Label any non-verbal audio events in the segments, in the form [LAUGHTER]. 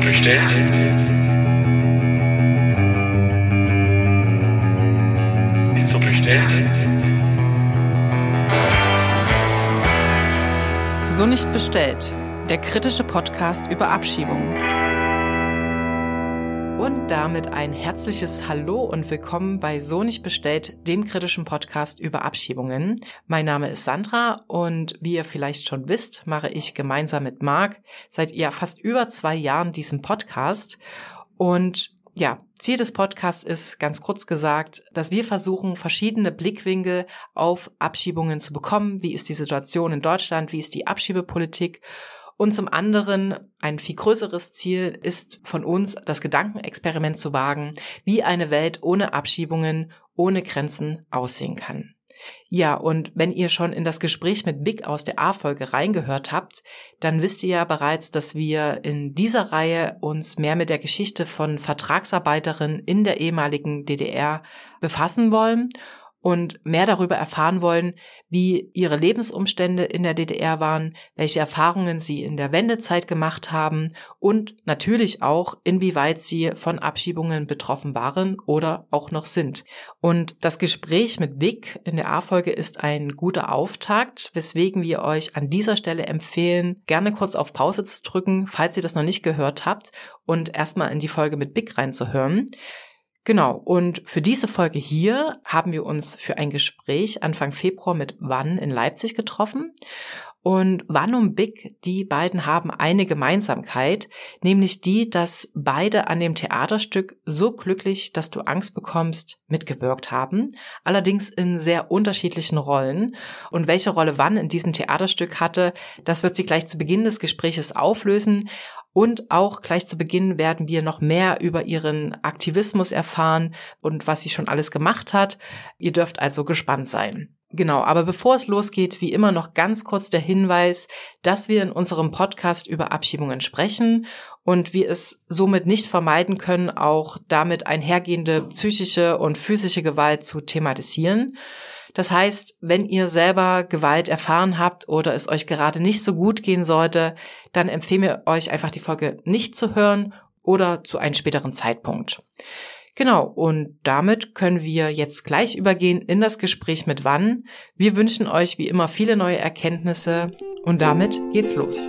so bestellt? Nicht so bestellt? So nicht bestellt. Der kritische Podcast über Abschiebungen. Und damit ein herzliches Hallo und willkommen bei So nicht bestellt, dem kritischen Podcast über Abschiebungen. Mein Name ist Sandra und wie ihr vielleicht schon wisst, mache ich gemeinsam mit Marc seit ja fast über zwei Jahren diesen Podcast. Und ja, Ziel des Podcasts ist, ganz kurz gesagt, dass wir versuchen, verschiedene Blickwinkel auf Abschiebungen zu bekommen. Wie ist die Situation in Deutschland? Wie ist die Abschiebepolitik? Und zum anderen ein viel größeres Ziel ist von uns, das Gedankenexperiment zu wagen, wie eine Welt ohne Abschiebungen, ohne Grenzen aussehen kann. Ja, und wenn ihr schon in das Gespräch mit Vic aus der A-Folge reingehört habt, dann wisst ihr ja bereits, dass wir in dieser Reihe uns mehr mit der Geschichte von Vertragsarbeiterinnen in der ehemaligen DDR befassen wollen und mehr darüber erfahren wollen, wie ihre Lebensumstände in der DDR waren, welche Erfahrungen sie in der Wendezeit gemacht haben und natürlich auch, inwieweit sie von Abschiebungen betroffen waren oder auch noch sind. Und das Gespräch mit Vic in der A-Folge ist ein guter Auftakt, weswegen wir euch an dieser Stelle empfehlen, gerne kurz auf Pause zu drücken, falls ihr das noch nicht gehört habt und erstmal in die Folge mit Vic reinzuhören. Genau, und für diese Folge hier haben wir uns für ein Gespräch Anfang Februar mit Wann in Leipzig getroffen. Und Wann und Big, die beiden haben eine Gemeinsamkeit, nämlich die, dass beide an dem Theaterstück so glücklich, dass du Angst bekommst, mitgewirkt haben, allerdings in sehr unterschiedlichen Rollen. Und welche Rolle Wann in diesem Theaterstück hatte, das wird sie gleich zu Beginn des Gespräches auflösen. Und auch gleich zu Beginn werden wir noch mehr über ihren Aktivismus erfahren und was sie schon alles gemacht hat. Ihr dürft also gespannt sein. Genau, aber bevor es losgeht, wie immer noch ganz kurz der Hinweis, dass wir in unserem Podcast über Abschiebungen sprechen und wir es somit nicht vermeiden können, auch damit einhergehende psychische und physische Gewalt zu thematisieren. Das heißt, wenn ihr selber Gewalt erfahren habt oder es euch gerade nicht so gut gehen sollte, dann empfehlen wir euch einfach die Folge nicht zu hören oder zu einem späteren Zeitpunkt. Genau, und damit können wir jetzt gleich übergehen in das Gespräch mit Wann. Wir wünschen euch wie immer viele neue Erkenntnisse und damit geht's los.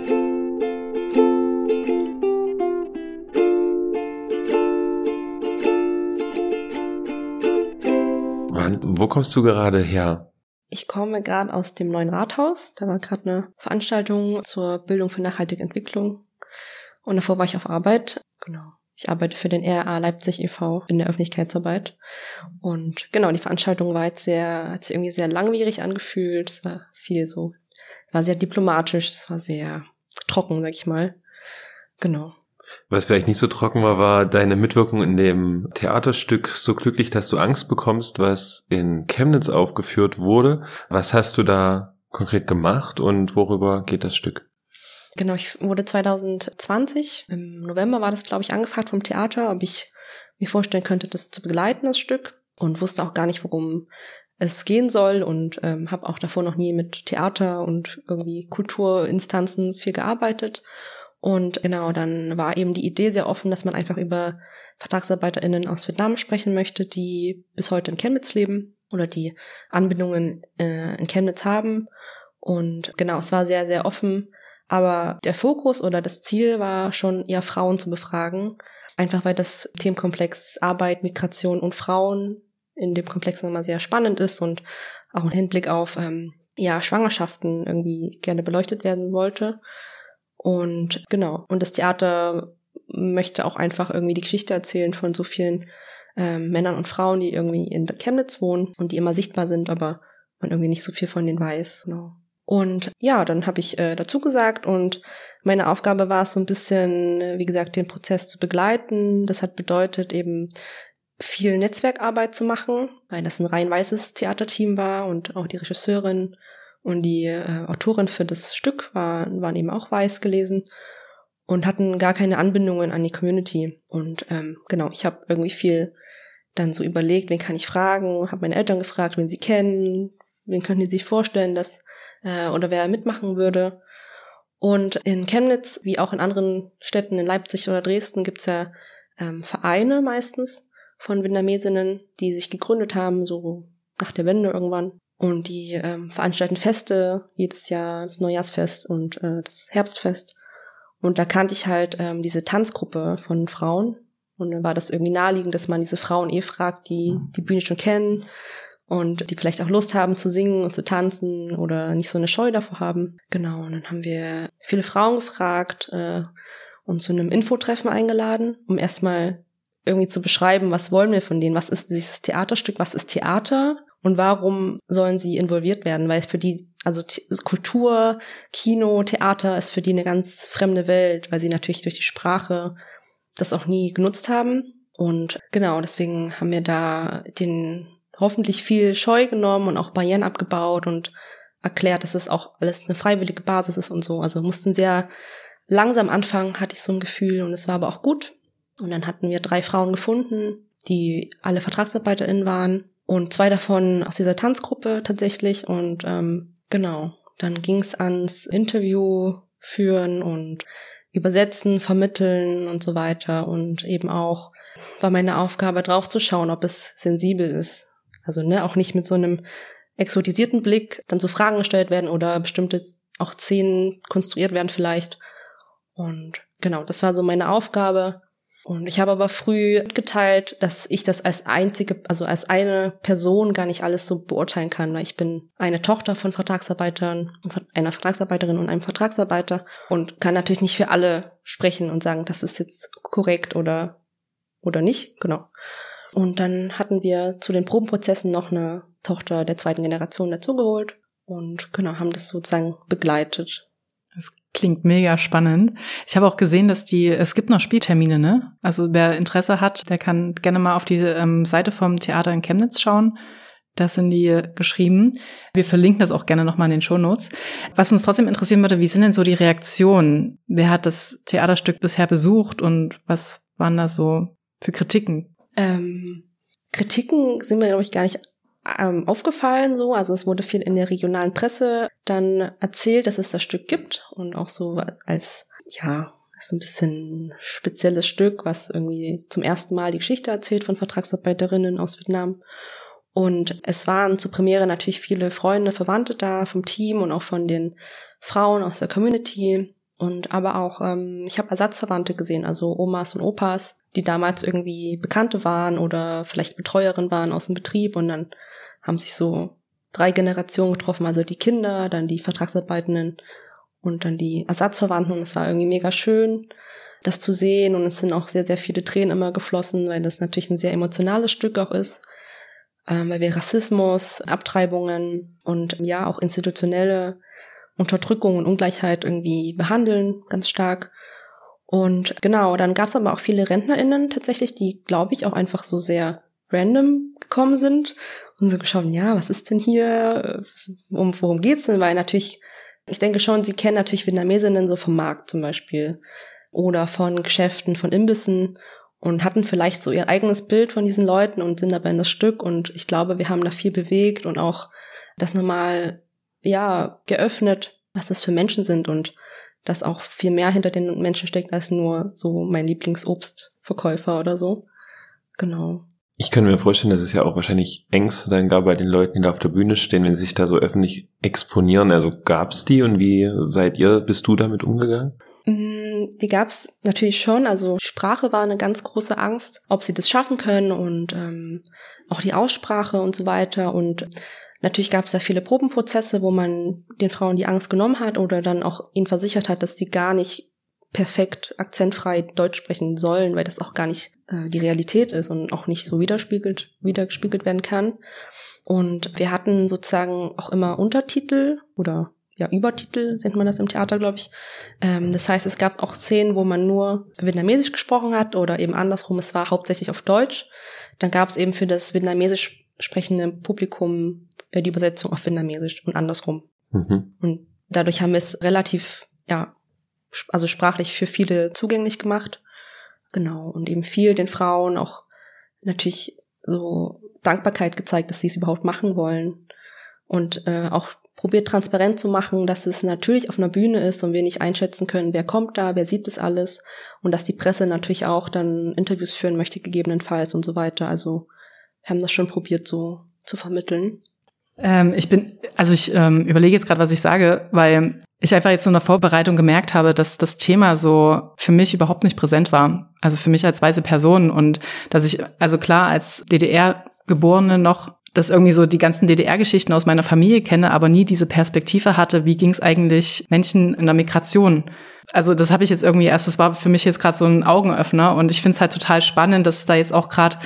Wo kommst du gerade her? Ich komme gerade aus dem neuen Rathaus. Da war gerade eine Veranstaltung zur Bildung für nachhaltige Entwicklung. Und davor war ich auf Arbeit. Genau. Ich arbeite für den RA Leipzig e.V. in der Öffentlichkeitsarbeit. Und genau, die Veranstaltung war jetzt sehr, hat sich irgendwie sehr langwierig angefühlt. Es war viel so, war sehr diplomatisch, es war sehr trocken, sag ich mal. Genau. Was vielleicht nicht so trocken war, war deine Mitwirkung in dem Theaterstück So glücklich, dass du Angst bekommst, was in Chemnitz aufgeführt wurde. Was hast du da konkret gemacht und worüber geht das Stück? Genau, ich wurde 2020, im November war das, glaube ich, angefragt vom Theater, ob ich mir vorstellen könnte, das zu begleiten, das Stück. Und wusste auch gar nicht, worum es gehen soll und ähm, habe auch davor noch nie mit Theater und irgendwie Kulturinstanzen viel gearbeitet und genau, dann war eben die Idee sehr offen, dass man einfach über VertragsarbeiterInnen aus Vietnam sprechen möchte, die bis heute in Chemnitz leben oder die Anbindungen äh, in Chemnitz haben. Und genau, es war sehr, sehr offen. Aber der Fokus oder das Ziel war schon eher Frauen zu befragen. Einfach weil das Themenkomplex Arbeit, Migration und Frauen in dem Komplex immer sehr spannend ist und auch im Hinblick auf ähm, ja, Schwangerschaften irgendwie gerne beleuchtet werden wollte. Und genau, und das Theater möchte auch einfach irgendwie die Geschichte erzählen von so vielen ähm, Männern und Frauen, die irgendwie in Chemnitz wohnen und die immer sichtbar sind, aber man irgendwie nicht so viel von denen weiß. Genau. Und ja, dann habe ich äh, dazu gesagt und meine Aufgabe war es so ein bisschen, wie gesagt, den Prozess zu begleiten. Das hat bedeutet eben viel Netzwerkarbeit zu machen, weil das ein rein weißes Theaterteam war und auch die Regisseurin und die äh, Autorin für das Stück war, waren eben auch weiß gelesen und hatten gar keine Anbindungen an die Community. Und ähm, genau, ich habe irgendwie viel dann so überlegt, wen kann ich fragen, habe meine Eltern gefragt, wen sie kennen, wen könnten sie sich vorstellen, dass äh, oder wer mitmachen würde. Und in Chemnitz, wie auch in anderen Städten, in Leipzig oder Dresden, gibt's ja ähm, Vereine meistens von Vietnamesinnen, die sich gegründet haben, so nach der Wende irgendwann. Und die ähm, veranstalten Feste jedes Jahr, das Neujahrsfest und äh, das Herbstfest. Und da kannte ich halt ähm, diese Tanzgruppe von Frauen. Und dann war das irgendwie naheliegend, dass man diese Frauen eh fragt, die die Bühne schon kennen und die vielleicht auch Lust haben zu singen und zu tanzen oder nicht so eine Scheu davor haben. Genau, und dann haben wir viele Frauen gefragt äh, und zu einem Infotreffen eingeladen, um erstmal irgendwie zu beschreiben, was wollen wir von denen, was ist dieses Theaterstück, was ist Theater und warum sollen sie involviert werden, weil für die, also Kultur, Kino, Theater ist für die eine ganz fremde Welt, weil sie natürlich durch die Sprache das auch nie genutzt haben. Und genau, deswegen haben wir da den hoffentlich viel Scheu genommen und auch Barrieren abgebaut und erklärt, dass es auch alles eine freiwillige Basis ist und so. Also mussten sehr langsam anfangen, hatte ich so ein Gefühl und es war aber auch gut. Und dann hatten wir drei Frauen gefunden, die alle VertragsarbeiterInnen waren und zwei davon aus dieser Tanzgruppe tatsächlich. Und ähm, genau, dann ging es ans Interview führen und übersetzen, vermitteln und so weiter. Und eben auch war meine Aufgabe drauf zu schauen, ob es sensibel ist also ne, auch nicht mit so einem exotisierten Blick dann so Fragen gestellt werden oder bestimmte auch Szenen konstruiert werden vielleicht. Und genau, das war so meine Aufgabe. Und ich habe aber früh geteilt, dass ich das als einzige, also als eine Person gar nicht alles so beurteilen kann, weil ich bin eine Tochter von Vertragsarbeitern, einer Vertragsarbeiterin und einem Vertragsarbeiter und kann natürlich nicht für alle sprechen und sagen, das ist jetzt korrekt oder, oder nicht, genau. Und dann hatten wir zu den Probenprozessen noch eine Tochter der zweiten Generation dazugeholt und genau, haben das sozusagen begleitet. Klingt mega spannend. Ich habe auch gesehen, dass die, es gibt noch Spieltermine, ne? Also wer Interesse hat, der kann gerne mal auf die ähm, Seite vom Theater in Chemnitz schauen. Das sind die geschrieben. Wir verlinken das auch gerne nochmal in den Shownotes. Was uns trotzdem interessieren würde, wie sind denn so die Reaktionen? Wer hat das Theaterstück bisher besucht und was waren da so für Kritiken? Ähm, Kritiken sind mir, glaube ich, gar nicht ähm, aufgefallen so. Also es wurde viel in der regionalen Presse dann erzählt, dass es das Stück gibt und auch so als, ja, so ein bisschen spezielles Stück, was irgendwie zum ersten Mal die Geschichte erzählt von Vertragsarbeiterinnen aus Vietnam. Und es waren zur Premiere natürlich viele Freunde, Verwandte da vom Team und auch von den Frauen aus der Community. Und aber auch, ähm, ich habe Ersatzverwandte gesehen, also Omas und Opas, die damals irgendwie Bekannte waren oder vielleicht Betreuerin waren aus dem Betrieb. Und dann haben sich so drei Generationen getroffen, also die Kinder, dann die Vertragsarbeitenden und dann die Ersatzverwandten. Und es war irgendwie mega schön, das zu sehen. Und es sind auch sehr, sehr viele Tränen immer geflossen, weil das natürlich ein sehr emotionales Stück auch ist, ähm, weil wir Rassismus, Abtreibungen und ja auch institutionelle Unterdrückung und Ungleichheit irgendwie behandeln, ganz stark. Und genau, dann gab es aber auch viele RentnerInnen tatsächlich, die, glaube ich, auch einfach so sehr random gekommen sind und so geschaut, ja, was ist denn hier, um, worum geht's denn? Weil natürlich, ich denke schon, sie kennen natürlich Vietnamesinnen so vom Markt zum Beispiel oder von Geschäften, von Imbissen und hatten vielleicht so ihr eigenes Bild von diesen Leuten und sind dabei in das Stück und ich glaube, wir haben da viel bewegt und auch das nochmal, ja, geöffnet, was das für Menschen sind und dass auch viel mehr hinter den Menschen steckt als nur so mein Lieblingsobstverkäufer oder so. Genau. Ich kann mir vorstellen, dass es ja auch wahrscheinlich Ängste dann gab bei den Leuten, die da auf der Bühne stehen, wenn sie sich da so öffentlich exponieren. Also gab's die und wie seid ihr, bist du damit umgegangen? Mm, die gab's natürlich schon. Also Sprache war eine ganz große Angst, ob sie das schaffen können und ähm, auch die Aussprache und so weiter. Und Natürlich gab es da viele Probenprozesse, wo man den Frauen die Angst genommen hat oder dann auch ihnen versichert hat, dass sie gar nicht perfekt akzentfrei Deutsch sprechen sollen, weil das auch gar nicht äh, die Realität ist und auch nicht so widerspiegelt, widergespiegelt werden kann. Und wir hatten sozusagen auch immer Untertitel oder ja, Übertitel nennt man das im Theater, glaube ich. Ähm, das heißt, es gab auch Szenen, wo man nur Vietnamesisch gesprochen hat oder eben andersrum, es war hauptsächlich auf Deutsch. Dann gab es eben für das Vietnamesisch sprechende Publikum die Übersetzung auf Vietnamesisch und andersrum. Mhm. Und dadurch haben wir es relativ, ja, also sprachlich für viele zugänglich gemacht. Genau. Und eben viel den Frauen auch natürlich so Dankbarkeit gezeigt, dass sie es überhaupt machen wollen. Und äh, auch probiert transparent zu machen, dass es natürlich auf einer Bühne ist und wir nicht einschätzen können, wer kommt da, wer sieht das alles und dass die Presse natürlich auch dann Interviews führen möchte, gegebenenfalls und so weiter. Also wir haben das schon probiert so zu vermitteln. Ähm, ich bin, also ich ähm, überlege jetzt gerade, was ich sage, weil ich einfach jetzt in der Vorbereitung gemerkt habe, dass das Thema so für mich überhaupt nicht präsent war. Also für mich als weiße Person und dass ich, also klar, als DDR-Geborene noch dass irgendwie so die ganzen DDR-Geschichten aus meiner Familie kenne, aber nie diese Perspektive hatte, wie ging es eigentlich Menschen in der Migration. Also das habe ich jetzt irgendwie erst, das war für mich jetzt gerade so ein Augenöffner und ich finde es halt total spannend, dass da jetzt auch gerade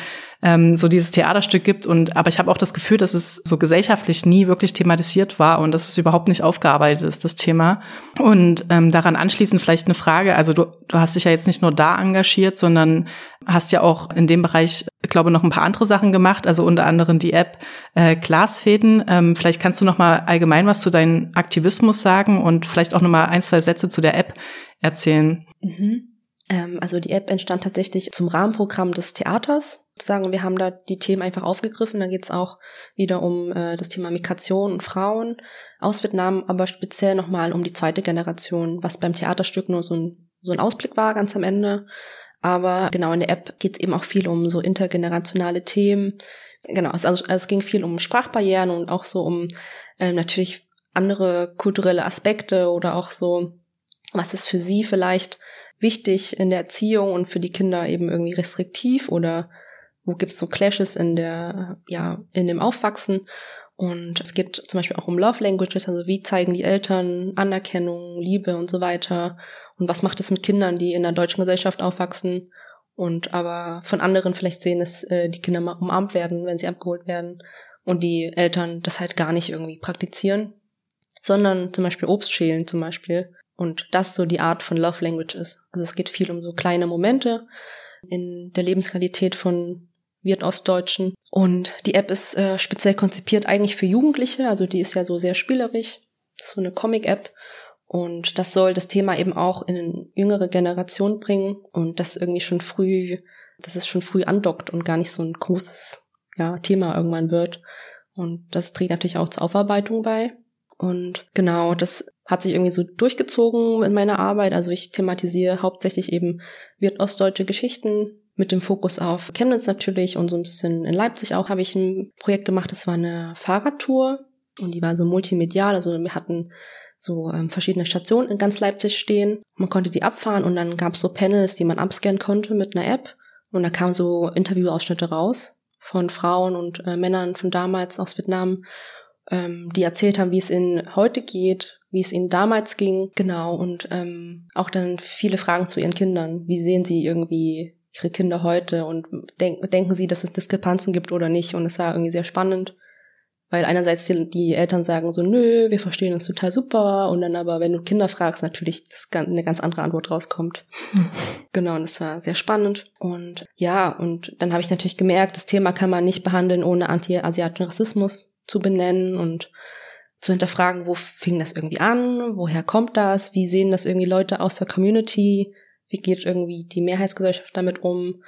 ähm, so dieses Theaterstück gibt. Und aber ich habe auch das Gefühl, dass es so gesellschaftlich nie wirklich thematisiert war und dass es überhaupt nicht aufgearbeitet ist, das Thema. Und ähm, daran anschließend vielleicht eine Frage. Also du, du hast dich ja jetzt nicht nur da engagiert, sondern hast ja auch in dem Bereich, glaube noch ein paar andere Sachen gemacht. Also unter anderem die App äh, Glasfäden. Ähm, vielleicht kannst du noch mal allgemein was zu deinem Aktivismus sagen und vielleicht auch noch mal ein zwei Sätze zu der App erzählen. Mhm. Ähm, also die App entstand tatsächlich zum Rahmenprogramm des Theaters sagen, wir haben da die Themen einfach aufgegriffen. Da geht es auch wieder um äh, das Thema Migration und Frauen aus Vietnam, aber speziell nochmal um die zweite Generation, was beim Theaterstück nur so ein, so ein Ausblick war ganz am Ende. Aber genau, in der App geht es eben auch viel um so intergenerationale Themen. Genau, also, also es ging viel um Sprachbarrieren und auch so um äh, natürlich andere kulturelle Aspekte oder auch so, was ist für sie vielleicht wichtig in der Erziehung und für die Kinder eben irgendwie restriktiv oder wo gibt's so Clashes in der, ja, in dem Aufwachsen. Und es geht zum Beispiel auch um Love Languages, also wie zeigen die Eltern Anerkennung, Liebe und so weiter. Und was macht es mit Kindern, die in der deutschen Gesellschaft aufwachsen und aber von anderen vielleicht sehen, dass äh, die Kinder mal umarmt werden, wenn sie abgeholt werden und die Eltern das halt gar nicht irgendwie praktizieren, sondern zum Beispiel Obst schälen zum Beispiel. Und das so die Art von Love Language ist. Also es geht viel um so kleine Momente in der Lebensqualität von Ostdeutschen. Und die App ist äh, speziell konzipiert eigentlich für Jugendliche, also die ist ja so sehr spielerisch. So eine Comic-App. Und das soll das Thema eben auch in jüngere Generation bringen und das irgendwie schon früh, dass es schon früh andockt und gar nicht so ein großes ja, Thema irgendwann wird. Und das trägt natürlich auch zur Aufarbeitung bei. Und genau, das hat sich irgendwie so durchgezogen in meiner Arbeit. Also ich thematisiere hauptsächlich eben wird ostdeutsche Geschichten, mit dem Fokus auf Chemnitz natürlich und so ein bisschen in Leipzig auch habe ich ein Projekt gemacht, das war eine Fahrradtour und die war so multimedial, also wir hatten so ähm, verschiedene Stationen in ganz Leipzig stehen. Man konnte die abfahren und dann gab es so Panels, die man abscannen konnte mit einer App. Und da kamen so Interviewausschnitte raus von Frauen und äh, Männern von damals aus Vietnam, ähm, die erzählt haben, wie es ihnen heute geht, wie es ihnen damals ging, genau. Und ähm, auch dann viele Fragen zu ihren Kindern. Wie sehen sie irgendwie ihre Kinder heute und denk, denken sie, dass es Diskrepanzen gibt oder nicht. Und es war irgendwie sehr spannend, weil einerseits die, die, Eltern sagen so, nö, wir verstehen uns total super. Und dann aber, wenn du Kinder fragst, natürlich das, eine ganz andere Antwort rauskommt. [LAUGHS] genau, und das war sehr spannend. Und ja, und dann habe ich natürlich gemerkt, das Thema kann man nicht behandeln, ohne anti-asiatischen Rassismus zu benennen und zu hinterfragen, wo fing das irgendwie an, woher kommt das, wie sehen das irgendwie Leute aus der Community, wie geht irgendwie die Mehrheitsgesellschaft damit um?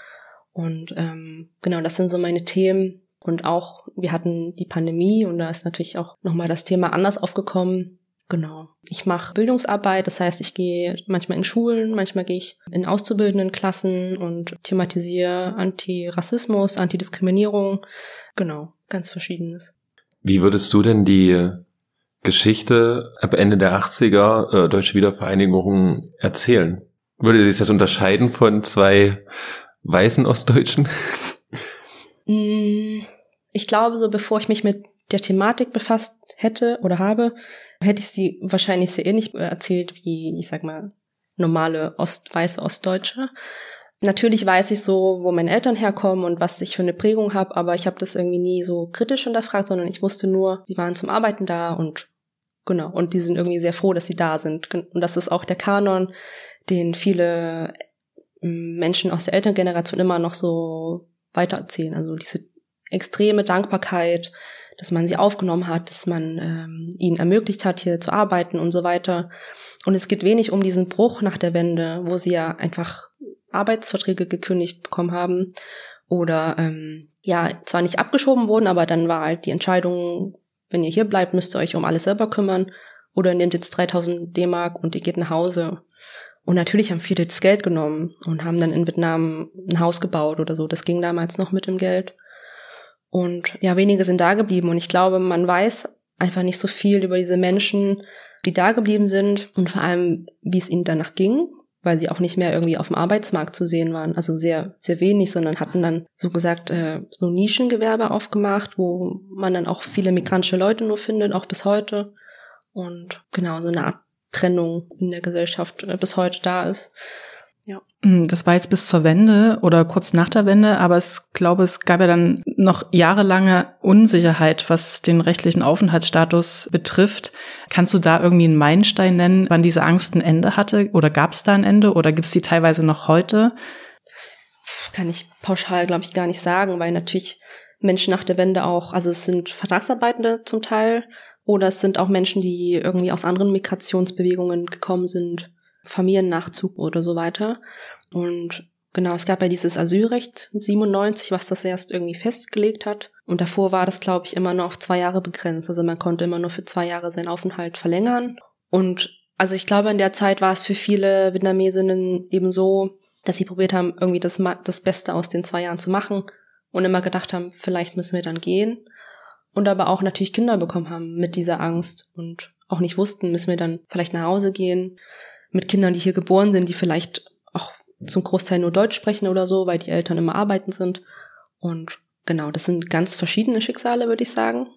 Und ähm, genau, das sind so meine Themen. Und auch, wir hatten die Pandemie und da ist natürlich auch nochmal das Thema anders aufgekommen. Genau. Ich mache Bildungsarbeit, das heißt, ich gehe manchmal in Schulen, manchmal gehe ich in auszubildenden Klassen und thematisiere Antirassismus, Antidiskriminierung. Genau, ganz verschiedenes. Wie würdest du denn die Geschichte ab Ende der 80er äh, Deutsche Wiedervereinigung erzählen? Würde sich das unterscheiden von zwei weißen Ostdeutschen? Mm, ich glaube, so bevor ich mich mit der Thematik befasst hätte oder habe, hätte ich sie wahrscheinlich sehr ähnlich erzählt wie, ich sag mal, normale Ost, weiße Ostdeutsche. Natürlich weiß ich so, wo meine Eltern herkommen und was ich für eine Prägung habe, aber ich habe das irgendwie nie so kritisch hinterfragt, sondern ich wusste nur, die waren zum Arbeiten da und genau, und die sind irgendwie sehr froh, dass sie da sind. Und das ist auch der Kanon, den viele mm, Menschen aus der Elterngeneration immer noch so weitererzählen. Also diese extreme Dankbarkeit, dass man sie aufgenommen hat, dass man ähm, ihnen ermöglicht hat, hier zu arbeiten und so weiter. Und es geht wenig um diesen Bruch nach der Wende, wo sie ja einfach Arbeitsverträge gekündigt bekommen haben oder ähm, ja zwar nicht abgeschoben wurden, aber dann war halt die Entscheidung wenn ihr hier bleibt, müsst ihr euch um alles selber kümmern oder nehmt jetzt 3000 D-Mark und ihr geht nach Hause. Und natürlich haben viele das Geld genommen und haben dann in Vietnam ein Haus gebaut oder so. Das ging damals noch mit dem Geld. Und ja, wenige sind da geblieben. Und ich glaube, man weiß einfach nicht so viel über diese Menschen, die da geblieben sind und vor allem, wie es ihnen danach ging, weil sie auch nicht mehr irgendwie auf dem Arbeitsmarkt zu sehen waren. Also sehr, sehr wenig, sondern hatten dann so gesagt äh, so Nischengewerbe aufgemacht, wo man dann auch viele migrantische Leute nur findet, auch bis heute. Und genau, so eine Art Trennung in der Gesellschaft äh, bis heute da ist. Ja. Hm, das war jetzt bis zur Wende oder kurz nach der Wende, aber ich glaube, es gab ja dann noch jahrelange Unsicherheit, was den rechtlichen Aufenthaltsstatus betrifft. Kannst du da irgendwie einen Meilenstein nennen, wann diese Angst ein Ende hatte? Oder gab es da ein Ende oder gibt es die teilweise noch heute? Kann ich pauschal, glaube ich, gar nicht sagen, weil natürlich Menschen nach der Wende auch, also es sind Vertragsarbeitende zum Teil, oder es sind auch Menschen, die irgendwie aus anderen Migrationsbewegungen gekommen sind, Familiennachzug oder so weiter. Und genau, es gab ja dieses Asylrecht 97, was das erst irgendwie festgelegt hat. Und davor war das, glaube ich, immer nur auf zwei Jahre begrenzt. Also man konnte immer nur für zwei Jahre seinen Aufenthalt verlängern. Und also ich glaube, in der Zeit war es für viele Vietnamesinnen eben so, dass sie probiert haben, irgendwie das, das Beste aus den zwei Jahren zu machen und immer gedacht haben, vielleicht müssen wir dann gehen und aber auch natürlich Kinder bekommen haben mit dieser Angst und auch nicht wussten, müssen wir dann vielleicht nach Hause gehen mit Kindern, die hier geboren sind, die vielleicht auch zum Großteil nur Deutsch sprechen oder so, weil die Eltern immer arbeiten sind. Und genau, das sind ganz verschiedene Schicksale, würde ich sagen.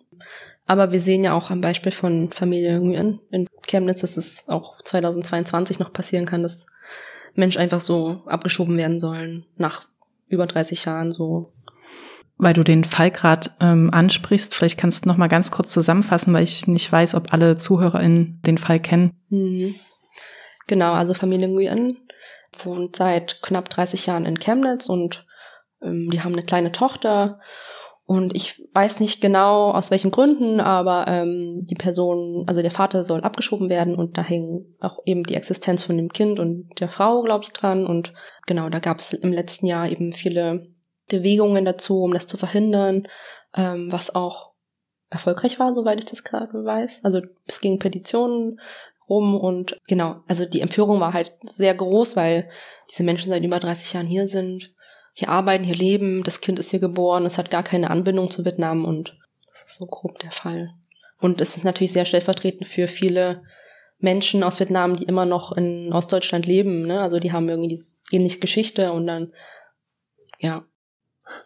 Aber wir sehen ja auch am Beispiel von Familie Nguyen in Chemnitz, dass es auch 2022 noch passieren kann, dass Menschen einfach so abgeschoben werden sollen nach über 30 Jahren so weil du den Fall gerade ähm, ansprichst, vielleicht kannst du noch mal ganz kurz zusammenfassen, weil ich nicht weiß, ob alle ZuhörerInnen den Fall kennen. Mhm. Genau, also Familie Nguyen wohnt seit knapp 30 Jahren in Chemnitz und ähm, die haben eine kleine Tochter und ich weiß nicht genau aus welchen Gründen, aber ähm, die Person, also der Vater soll abgeschoben werden und da hing auch eben die Existenz von dem Kind und der Frau, glaube ich, dran. Und genau, da gab es im letzten Jahr eben viele Bewegungen dazu, um das zu verhindern, ähm, was auch erfolgreich war, soweit ich das gerade weiß. Also es ging Petitionen rum und genau, also die Empörung war halt sehr groß, weil diese Menschen seit über 30 Jahren hier sind, hier arbeiten, hier leben, das Kind ist hier geboren, es hat gar keine Anbindung zu Vietnam und das ist so grob der Fall. Und es ist natürlich sehr stellvertretend für viele Menschen aus Vietnam, die immer noch in Ostdeutschland leben, ne? Also die haben irgendwie diese ähnliche Geschichte und dann, ja,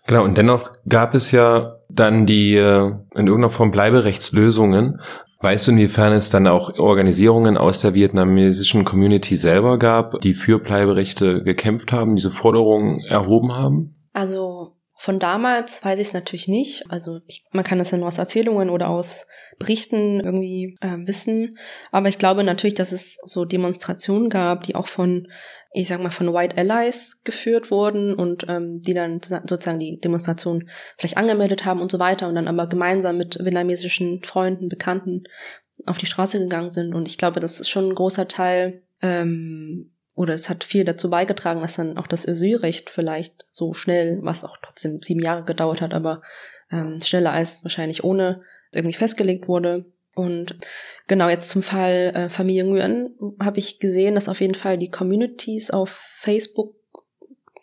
Genau, und dennoch gab es ja dann die äh, in irgendeiner Form Bleiberechtslösungen. Weißt du, inwiefern es dann auch Organisierungen aus der vietnamesischen Community selber gab, die für Bleiberechte gekämpft haben, diese Forderungen erhoben haben? Also von damals weiß ich es natürlich nicht. Also ich, man kann das ja nur aus Erzählungen oder aus Berichten irgendwie äh, wissen. Aber ich glaube natürlich, dass es so Demonstrationen gab, die auch von ich sag mal, von White Allies geführt wurden und ähm, die dann sozusagen die Demonstration vielleicht angemeldet haben und so weiter und dann aber gemeinsam mit vietnamesischen Freunden, Bekannten auf die Straße gegangen sind. Und ich glaube, das ist schon ein großer Teil, ähm, oder es hat viel dazu beigetragen, dass dann auch das Asylrecht vielleicht so schnell, was auch trotzdem sieben Jahre gedauert hat, aber ähm, schneller als wahrscheinlich ohne irgendwie festgelegt wurde. Und genau jetzt zum Fall äh, Familie Nguyen habe ich gesehen, dass auf jeden Fall die Communities auf Facebook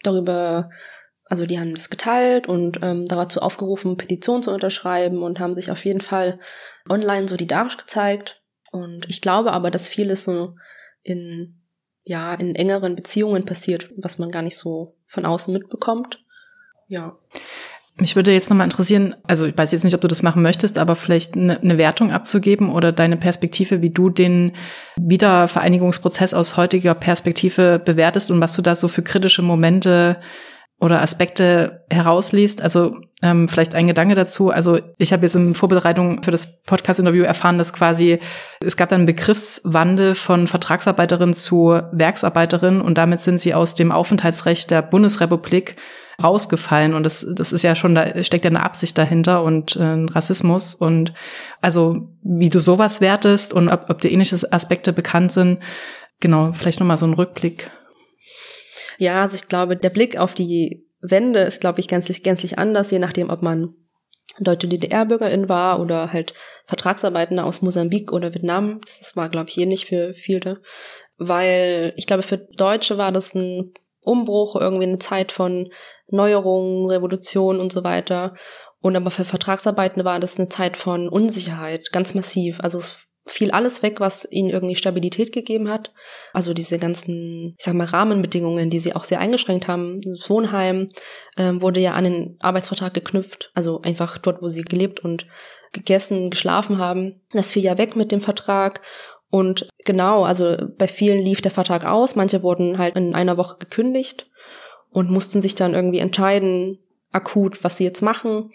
darüber, also die haben das geteilt und ähm, dazu aufgerufen, Petitionen zu unterschreiben und haben sich auf jeden Fall online solidarisch gezeigt. Und ich glaube aber, dass vieles so in ja in engeren Beziehungen passiert, was man gar nicht so von außen mitbekommt. Ja. Mich würde jetzt nochmal interessieren, also ich weiß jetzt nicht, ob du das machen möchtest, aber vielleicht eine, eine Wertung abzugeben oder deine Perspektive, wie du den Wiedervereinigungsprozess aus heutiger Perspektive bewertest und was du da so für kritische Momente oder Aspekte herausliest. Also ähm, vielleicht ein Gedanke dazu. Also ich habe jetzt in Vorbereitung für das Podcast-Interview erfahren, dass quasi es gab dann Begriffswandel von Vertragsarbeiterin zu Werksarbeiterin und damit sind sie aus dem Aufenthaltsrecht der Bundesrepublik rausgefallen und das, das ist ja schon, da steckt ja eine Absicht dahinter und äh, Rassismus und also wie du sowas wertest und ob, ob dir ähnliche Aspekte bekannt sind, genau, vielleicht nochmal so ein Rückblick. Ja, also ich glaube, der Blick auf die Wende ist, glaube ich, gänzlich, gänzlich anders, je nachdem, ob man deutsche DDR-Bürgerin war oder halt Vertragsarbeitende aus Mosambik oder Vietnam. Das war, glaube ich, ähnlich für viele. Weil ich glaube, für Deutsche war das ein Umbruch, irgendwie eine Zeit von Neuerungen, Revolution und so weiter. Und aber für Vertragsarbeitende war das eine Zeit von Unsicherheit, ganz massiv. Also es fiel alles weg, was ihnen irgendwie Stabilität gegeben hat. Also diese ganzen, ich sag mal, Rahmenbedingungen, die sie auch sehr eingeschränkt haben. Das Wohnheim ähm, wurde ja an den Arbeitsvertrag geknüpft. Also einfach dort, wo sie gelebt und gegessen, geschlafen haben. Das fiel ja weg mit dem Vertrag. Und genau, also bei vielen lief der Vertrag aus. Manche wurden halt in einer Woche gekündigt und mussten sich dann irgendwie entscheiden, akut, was sie jetzt machen.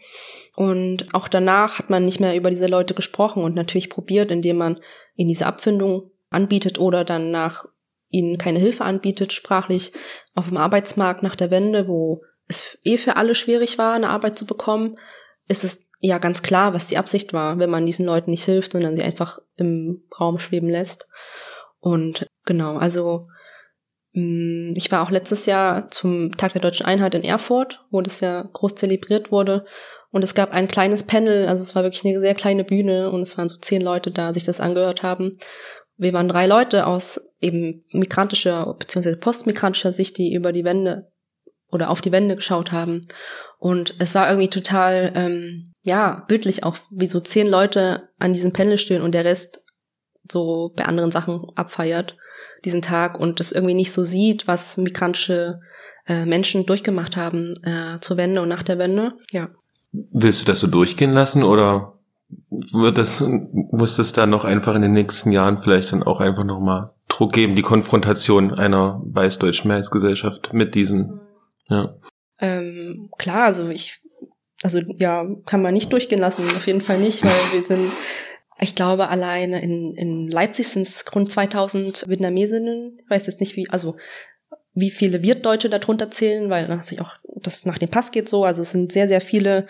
Und auch danach hat man nicht mehr über diese Leute gesprochen und natürlich probiert, indem man ihnen diese Abfindung anbietet oder dann nach ihnen keine Hilfe anbietet, sprachlich auf dem Arbeitsmarkt nach der Wende, wo es eh für alle schwierig war, eine Arbeit zu bekommen, ist es ja ganz klar, was die Absicht war, wenn man diesen Leuten nicht hilft, sondern sie einfach im Raum schweben lässt. Und genau, also Mm, ich war auch letztes Jahr zum Tag der Deutschen Einheit in Erfurt, wo das ja groß zelebriert wurde. Und es gab ein kleines Panel, also es war wirklich eine sehr kleine Bühne und es waren so zehn Leute da, sich das angehört haben. Wir waren drei Leute aus eben migrantischer bzw. postmigrantischer Sicht, die über die Wände oder auf die Wände geschaut haben. Und es war irgendwie total, ähm, ja, bildlich auch, wie so zehn Leute an diesem Panel stehen und der Rest so bei anderen Sachen abfeiert diesen Tag und das irgendwie nicht so sieht, was migrantische äh, Menschen durchgemacht haben äh, zur Wende und nach der Wende. Ja. Willst du das so durchgehen lassen oder wird das, muss es da noch einfach in den nächsten Jahren vielleicht dann auch einfach nochmal Druck geben, die Konfrontation einer weiß-deutschen Mehrheitsgesellschaft mit diesen, ja. Ähm, klar, also ich, also ja, kann man nicht durchgehen lassen, auf jeden Fall nicht, weil wir sind ich glaube, alleine in, in Leipzig sind es rund 2000 Vietnamesinnen. Ich weiß jetzt nicht, wie, also wie viele Wirtdeutsche darunter zählen, weil natürlich auch das nach dem Pass geht so. Also es sind sehr, sehr viele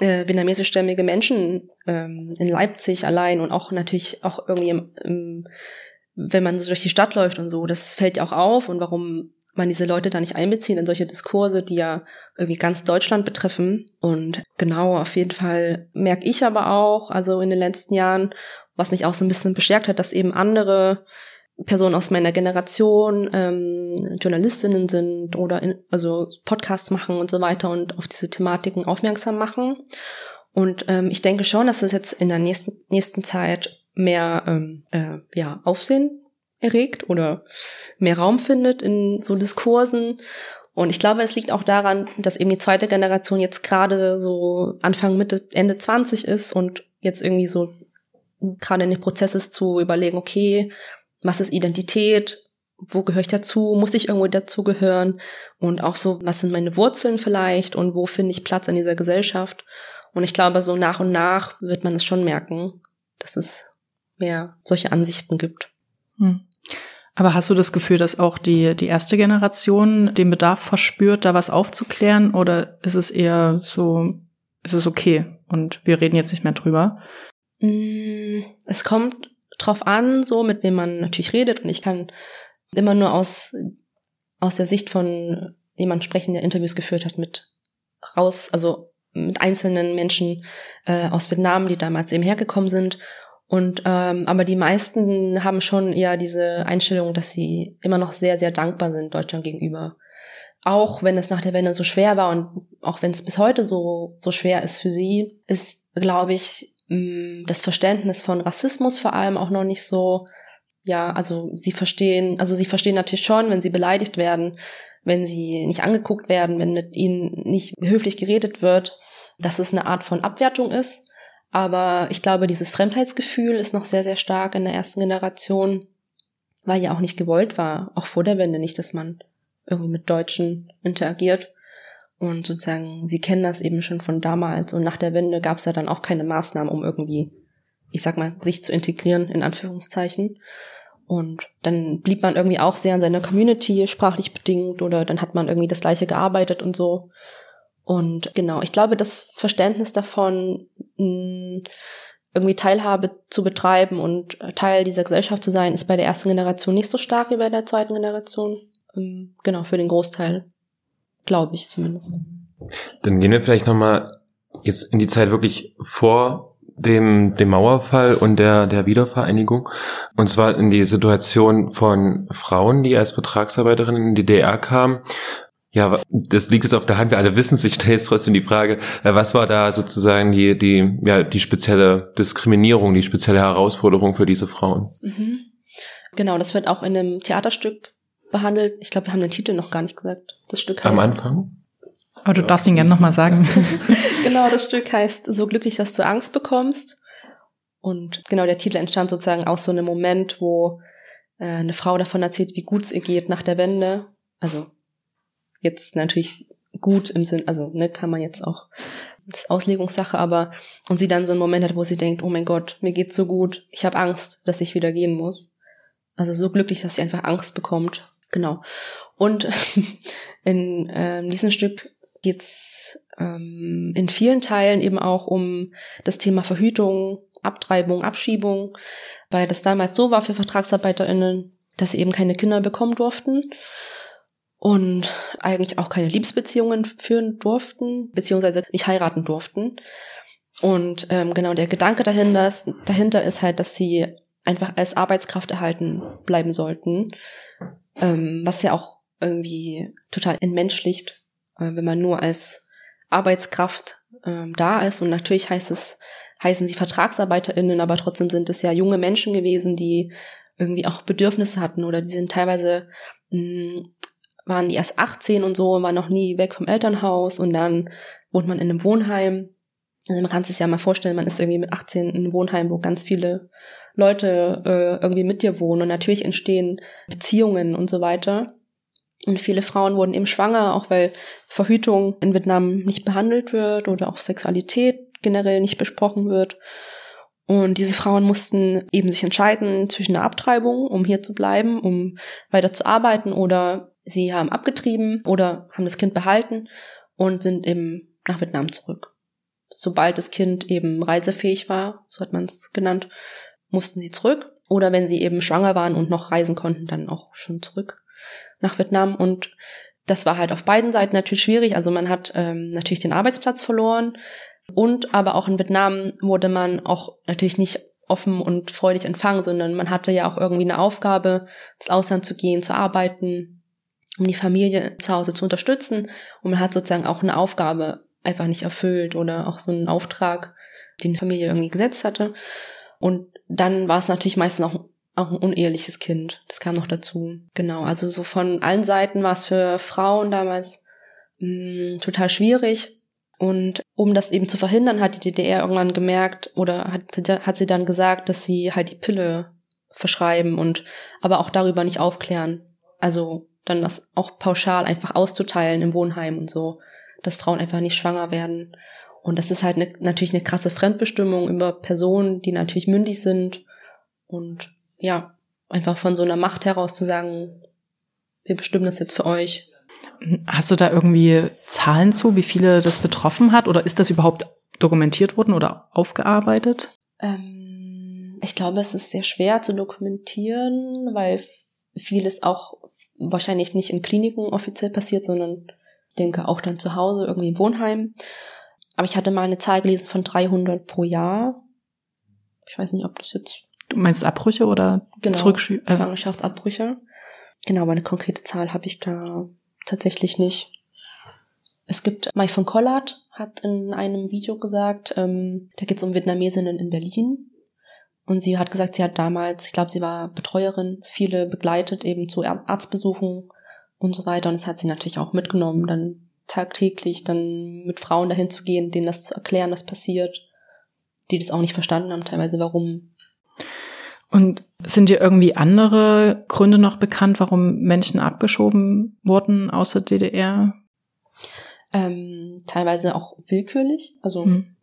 äh, vietnamesischstämmige Menschen ähm, in Leipzig allein und auch natürlich auch irgendwie im, im, wenn man so durch die Stadt läuft und so. Das fällt ja auch auf und warum man diese Leute da nicht einbeziehen in solche Diskurse, die ja irgendwie ganz Deutschland betreffen. Und genau, auf jeden Fall merke ich aber auch, also in den letzten Jahren, was mich auch so ein bisschen bestärkt hat, dass eben andere Personen aus meiner Generation ähm, Journalistinnen sind oder in, also Podcasts machen und so weiter und auf diese Thematiken aufmerksam machen. Und ähm, ich denke schon, dass es jetzt in der nächsten, nächsten Zeit mehr ähm, äh, ja, Aufsehen erregt oder mehr Raum findet in so Diskursen. Und ich glaube, es liegt auch daran, dass eben die zweite Generation jetzt gerade so Anfang, Mitte, Ende 20 ist und jetzt irgendwie so gerade in dem Prozess ist zu überlegen, okay, was ist Identität? Wo gehöre ich dazu? Muss ich irgendwo dazugehören? Und auch so, was sind meine Wurzeln vielleicht? Und wo finde ich Platz in dieser Gesellschaft? Und ich glaube, so nach und nach wird man es schon merken, dass es mehr solche Ansichten gibt. Hm. Aber hast du das Gefühl, dass auch die, die erste Generation den Bedarf verspürt, da was aufzuklären? Oder ist es eher so, ist es okay und wir reden jetzt nicht mehr drüber? Mm, es kommt drauf an, so mit wem man natürlich redet. Und ich kann immer nur aus, aus der Sicht von jemand sprechen, der Interviews geführt hat mit raus, also mit einzelnen Menschen äh, aus Vietnam, die damals eben hergekommen sind und ähm, aber die meisten haben schon eher diese Einstellung, dass sie immer noch sehr, sehr dankbar sind Deutschland gegenüber. Auch wenn es nach der Wende so schwer war und auch wenn es bis heute so, so schwer ist für sie, ist, glaube ich, mh, das Verständnis von Rassismus vor allem auch noch nicht so, ja, also sie verstehen, also sie verstehen natürlich schon, wenn sie beleidigt werden, wenn sie nicht angeguckt werden, wenn mit ihnen nicht höflich geredet wird, dass es eine Art von Abwertung ist aber ich glaube, dieses Fremdheitsgefühl ist noch sehr, sehr stark in der ersten Generation, weil ja auch nicht gewollt war, auch vor der Wende nicht, dass man irgendwie mit Deutschen interagiert. Und sozusagen, sie kennen das eben schon von damals. Und nach der Wende gab es ja dann auch keine Maßnahmen, um irgendwie, ich sag mal, sich zu integrieren, in Anführungszeichen. Und dann blieb man irgendwie auch sehr in seiner Community, sprachlich bedingt, oder dann hat man irgendwie das gleiche gearbeitet und so. Und genau, ich glaube, das Verständnis davon, mh, irgendwie Teilhabe zu betreiben und Teil dieser Gesellschaft zu sein, ist bei der ersten Generation nicht so stark wie bei der zweiten Generation. Ähm, genau, für den Großteil. Glaube ich zumindest. Dann gehen wir vielleicht nochmal jetzt in die Zeit wirklich vor dem, dem Mauerfall und der, der Wiedervereinigung. Und zwar in die Situation von Frauen, die als Vertragsarbeiterinnen in die DDR kamen. Ja, das liegt jetzt auf der Hand, wir alle wissen es. Ich stelle jetzt trotzdem die Frage, äh, was war da sozusagen die, die, ja, die spezielle Diskriminierung, die spezielle Herausforderung für diese Frauen? Mhm. Genau, das wird auch in einem Theaterstück behandelt. Ich glaube, wir haben den Titel noch gar nicht gesagt. Das Stück heißt. Am Anfang? Aber du darfst ihn gerne nochmal sagen. [LAUGHS] genau, das Stück heißt So glücklich, dass du Angst bekommst. Und genau, der Titel entstand sozusagen aus so einem Moment, wo äh, eine Frau davon erzählt, wie gut es ihr geht nach der Wende. Also jetzt natürlich gut im Sinn, also ne, kann man jetzt auch, das ist Auslegungssache, aber und sie dann so einen Moment hat, wo sie denkt, oh mein Gott, mir geht's so gut, ich habe Angst, dass ich wieder gehen muss. Also so glücklich, dass sie einfach Angst bekommt. Genau. Und [LAUGHS] in äh, diesem Stück geht's ähm, in vielen Teilen eben auch um das Thema Verhütung, Abtreibung, Abschiebung, weil das damals so war für VertragsarbeiterInnen, dass sie eben keine Kinder bekommen durften und eigentlich auch keine Liebesbeziehungen führen durften, beziehungsweise nicht heiraten durften. Und ähm, genau der Gedanke dahinter ist, dahinter ist halt, dass sie einfach als Arbeitskraft erhalten bleiben sollten, ähm, was ja auch irgendwie total entmenschlicht, äh, wenn man nur als Arbeitskraft ähm, da ist. Und natürlich heißt es, heißen sie VertragsarbeiterInnen, aber trotzdem sind es ja junge Menschen gewesen, die irgendwie auch Bedürfnisse hatten oder die sind teilweise mh, mm, waren die erst 18 und so, waren noch nie weg vom Elternhaus und dann wohnt man in einem Wohnheim. Also man kann sich ja mal vorstellen, man ist irgendwie mit 18 in einem Wohnheim, wo ganz viele Leute äh, irgendwie mit dir wohnen und natürlich entstehen Beziehungen und so weiter. Und viele Frauen wurden eben schwanger, auch weil Verhütung in Vietnam nicht behandelt wird oder auch Sexualität generell nicht besprochen wird. Und diese Frauen mussten eben sich entscheiden zwischen einer Abtreibung, um hier zu bleiben, um weiter zu arbeiten, oder sie haben abgetrieben oder haben das Kind behalten und sind eben nach Vietnam zurück. Sobald das Kind eben reisefähig war, so hat man es genannt, mussten sie zurück. Oder wenn sie eben schwanger waren und noch reisen konnten, dann auch schon zurück nach Vietnam. Und das war halt auf beiden Seiten natürlich schwierig. Also man hat ähm, natürlich den Arbeitsplatz verloren. Und aber auch in Vietnam wurde man auch natürlich nicht offen und freudig empfangen, sondern man hatte ja auch irgendwie eine Aufgabe, ins Ausland zu gehen, zu arbeiten, um die Familie zu Hause zu unterstützen. Und man hat sozusagen auch eine Aufgabe einfach nicht erfüllt oder auch so einen Auftrag, den die Familie irgendwie gesetzt hatte. Und dann war es natürlich meistens auch, auch ein uneheliches Kind. Das kam noch dazu. Genau. Also so von allen Seiten war es für Frauen damals mh, mm, total schwierig. Und um das eben zu verhindern, hat die DDR irgendwann gemerkt oder hat, hat sie dann gesagt, dass sie halt die Pille verschreiben und aber auch darüber nicht aufklären. Also dann das auch pauschal einfach auszuteilen im Wohnheim und so, dass Frauen einfach nicht schwanger werden. Und das ist halt ne, natürlich eine krasse Fremdbestimmung über Personen, die natürlich mündig sind. Und ja, einfach von so einer Macht heraus zu sagen, wir bestimmen das jetzt für euch. Hast du da irgendwie Zahlen zu, wie viele das betroffen hat? Oder ist das überhaupt dokumentiert worden oder aufgearbeitet? Ähm, ich glaube, es ist sehr schwer zu dokumentieren, weil vieles auch wahrscheinlich nicht in Kliniken offiziell passiert, sondern ich denke auch dann zu Hause, irgendwie im Wohnheim. Aber ich hatte mal eine Zahl gelesen von 300 pro Jahr. Ich weiß nicht, ob das jetzt. Du meinst Abbrüche oder genau, Zurückschü äh. Schwangerschaftsabbrüche? Genau, aber eine konkrete Zahl habe ich da tatsächlich nicht. Es gibt Mai von Collard hat in einem Video gesagt, ähm, da geht es um Vietnamesinnen in Berlin. Und sie hat gesagt, sie hat damals, ich glaube, sie war Betreuerin, viele begleitet eben zu Arztbesuchen und so weiter. Und das hat sie natürlich auch mitgenommen, dann tagtäglich dann mit Frauen dahin zu gehen, denen das zu erklären, was passiert, die das auch nicht verstanden haben, teilweise warum. Und sind dir irgendwie andere Gründe noch bekannt, warum Menschen abgeschoben wurden aus der DDR? Ähm, teilweise auch willkürlich. Also hm.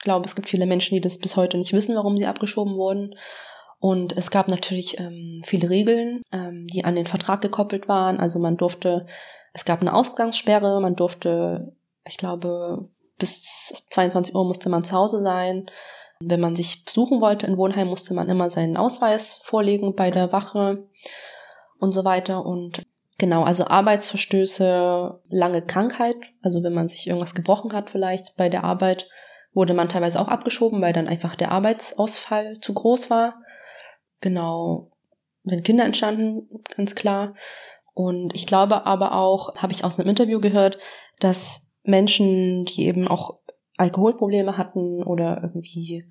Ich glaube, es gibt viele Menschen, die das bis heute nicht wissen, warum sie abgeschoben wurden. Und es gab natürlich ähm, viele Regeln, ähm, die an den Vertrag gekoppelt waren. Also man durfte es gab eine Ausgangssperre, man durfte, ich glaube, bis 22 Uhr musste man zu Hause sein. Wenn man sich besuchen wollte in Wohnheim, musste man immer seinen Ausweis vorlegen bei der Wache und so weiter. Und Genau, also Arbeitsverstöße, lange Krankheit, also wenn man sich irgendwas gebrochen hat vielleicht bei der Arbeit, wurde man teilweise auch abgeschoben, weil dann einfach der Arbeitsausfall zu groß war. Genau, sind Kinder entstanden, ganz klar. Und ich glaube aber auch, habe ich aus einem Interview gehört, dass Menschen, die eben auch Alkoholprobleme hatten oder irgendwie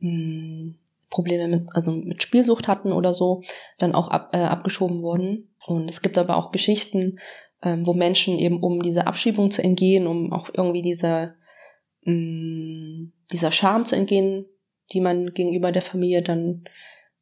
mh, hm, Probleme mit, also mit Spielsucht hatten oder so, dann auch ab, äh, abgeschoben wurden. Und es gibt aber auch Geschichten, ähm, wo Menschen eben, um dieser Abschiebung zu entgehen, um auch irgendwie dieser, mh, dieser Scham zu entgehen, die man gegenüber der Familie dann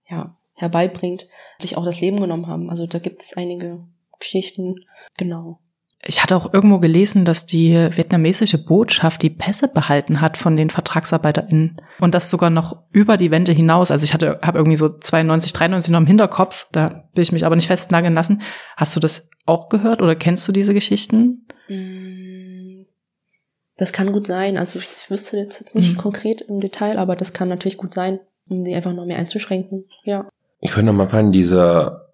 ja herbeibringt, sich auch das Leben genommen haben. Also da gibt es einige Geschichten, genau. Ich hatte auch irgendwo gelesen, dass die vietnamesische Botschaft die Pässe behalten hat von den VertragsarbeiterInnen und das sogar noch über die Wende hinaus. Also ich hatte, habe irgendwie so 92, 93 noch im Hinterkopf, da will ich mich aber nicht festnageln lassen. Hast du das auch gehört oder kennst du diese Geschichten? Mm, das kann gut sein. Also ich, ich wüsste jetzt, jetzt nicht mhm. konkret im Detail, aber das kann natürlich gut sein, um sie einfach noch mehr einzuschränken. Ja. Ich würde nochmal fragen, dieser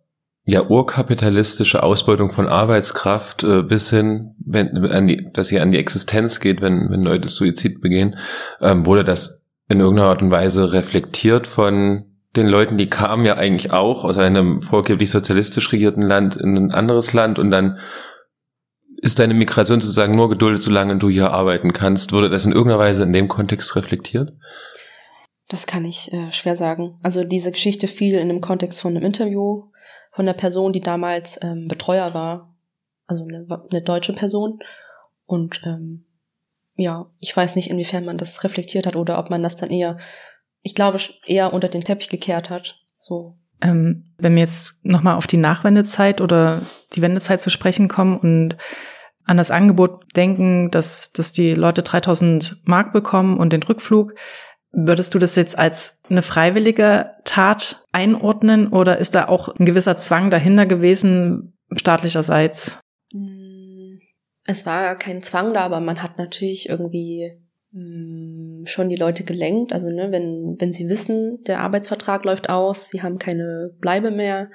ja urkapitalistische Ausbeutung von Arbeitskraft äh, bis hin, wenn, an die, dass sie an die Existenz geht, wenn, wenn Leute Suizid begehen, ähm, wurde das in irgendeiner Art und Weise reflektiert von den Leuten, die kamen ja eigentlich auch aus einem vorgeblich sozialistisch regierten Land in ein anderes Land und dann ist deine Migration sozusagen nur geduldet, solange du hier arbeiten kannst. Wurde das in irgendeiner Weise in dem Kontext reflektiert? Das kann ich äh, schwer sagen. Also diese Geschichte fiel in dem Kontext von einem Interview von der Person, die damals ähm, Betreuer war, also eine, eine deutsche Person. Und ähm, ja, ich weiß nicht, inwiefern man das reflektiert hat oder ob man das dann eher, ich glaube, eher unter den Teppich gekehrt hat. So. Ähm, wenn wir jetzt nochmal auf die Nachwendezeit oder die Wendezeit zu sprechen kommen und an das Angebot denken, dass, dass die Leute 3000 Mark bekommen und den Rückflug, Würdest du das jetzt als eine freiwillige Tat einordnen oder ist da auch ein gewisser Zwang dahinter gewesen, staatlicherseits? Es war kein Zwang da, aber man hat natürlich irgendwie schon die Leute gelenkt. Also, ne, wenn, wenn sie wissen, der Arbeitsvertrag läuft aus, sie haben keine Bleibe mehr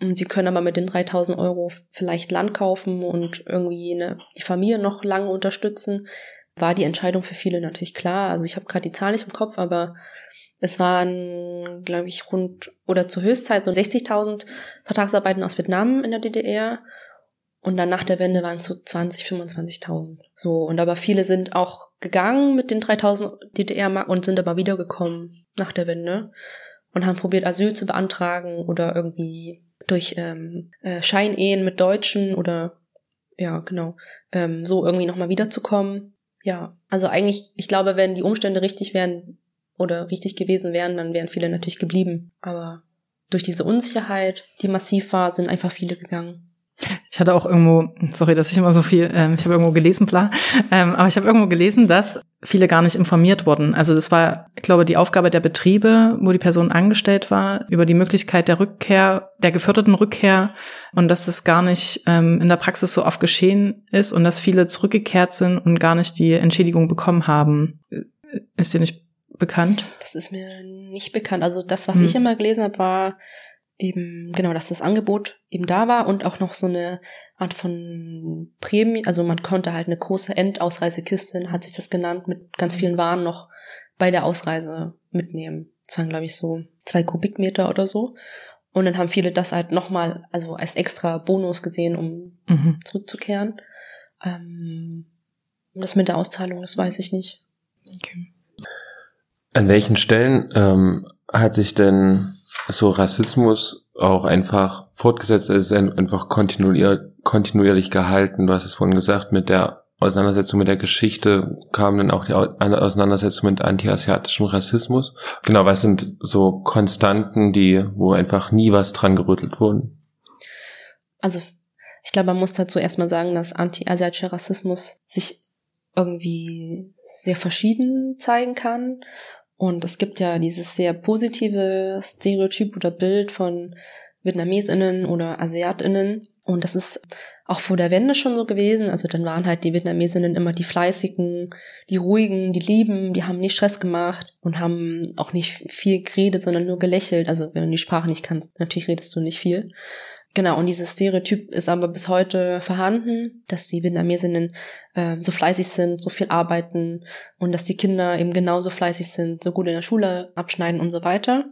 und sie können aber mit den 3000 Euro vielleicht Land kaufen und irgendwie ne, die Familie noch lange unterstützen, war die Entscheidung für viele natürlich klar. Also ich habe gerade die Zahl nicht im Kopf, aber es waren, glaube ich, rund oder zur Höchstzeit so 60.000 Vertragsarbeiten aus Vietnam in der DDR. Und dann nach der Wende waren es so 20, 25.000. So, und aber viele sind auch gegangen mit den 3000 DDR-Mark und sind aber wiedergekommen nach der Wende und haben probiert, Asyl zu beantragen oder irgendwie durch ähm, äh, Scheinehen mit Deutschen oder ja, genau, ähm, so irgendwie nochmal wiederzukommen. Ja, also eigentlich, ich glaube, wenn die Umstände richtig wären oder richtig gewesen wären, dann wären viele natürlich geblieben. Aber durch diese Unsicherheit, die massiv war, sind einfach viele gegangen. Ich hatte auch irgendwo, sorry, dass ich immer so viel, ähm, ich habe irgendwo gelesen, bla, ähm, aber ich habe irgendwo gelesen, dass viele gar nicht informiert wurden. Also das war, ich glaube, die Aufgabe der Betriebe, wo die Person angestellt war, über die Möglichkeit der Rückkehr, der geförderten Rückkehr und dass das gar nicht ähm, in der Praxis so oft geschehen ist und dass viele zurückgekehrt sind und gar nicht die Entschädigung bekommen haben. Ist dir nicht bekannt? Das ist mir nicht bekannt. Also das, was hm. ich immer gelesen habe, war, eben, genau, dass das Angebot eben da war und auch noch so eine Art von Prämie, also man konnte halt eine große Endausreisekiste, hat sich das genannt, mit ganz vielen Waren noch bei der Ausreise mitnehmen. Das waren, glaube ich, so zwei Kubikmeter oder so. Und dann haben viele das halt nochmal, also als extra Bonus gesehen, um mhm. zurückzukehren. Ähm, das mit der Auszahlung, das weiß ich nicht. Okay. An welchen Stellen ähm, hat sich denn so Rassismus auch einfach fortgesetzt, es ist einfach kontinuier kontinuierlich gehalten. Du hast es vorhin gesagt, mit der Auseinandersetzung mit der Geschichte kam dann auch die Auseinandersetzung mit antiasiatischem Rassismus. Genau, was sind so Konstanten, die, wo einfach nie was dran gerüttelt wurden? Also, ich glaube, man muss dazu erstmal sagen, dass antiasiatischer Rassismus sich irgendwie sehr verschieden zeigen kann und es gibt ja dieses sehr positive Stereotyp oder Bild von Vietnamesinnen oder Asiatinnen. Und das ist auch vor der Wende schon so gewesen. Also dann waren halt die Vietnamesinnen immer die fleißigen, die ruhigen, die lieben, die haben nicht Stress gemacht und haben auch nicht viel geredet, sondern nur gelächelt. Also wenn du die Sprache nicht kannst, natürlich redest du nicht viel. Genau, und dieses Stereotyp ist aber bis heute vorhanden, dass die Vietnamesinnen äh, so fleißig sind, so viel arbeiten und dass die Kinder eben genauso fleißig sind, so gut in der Schule abschneiden und so weiter.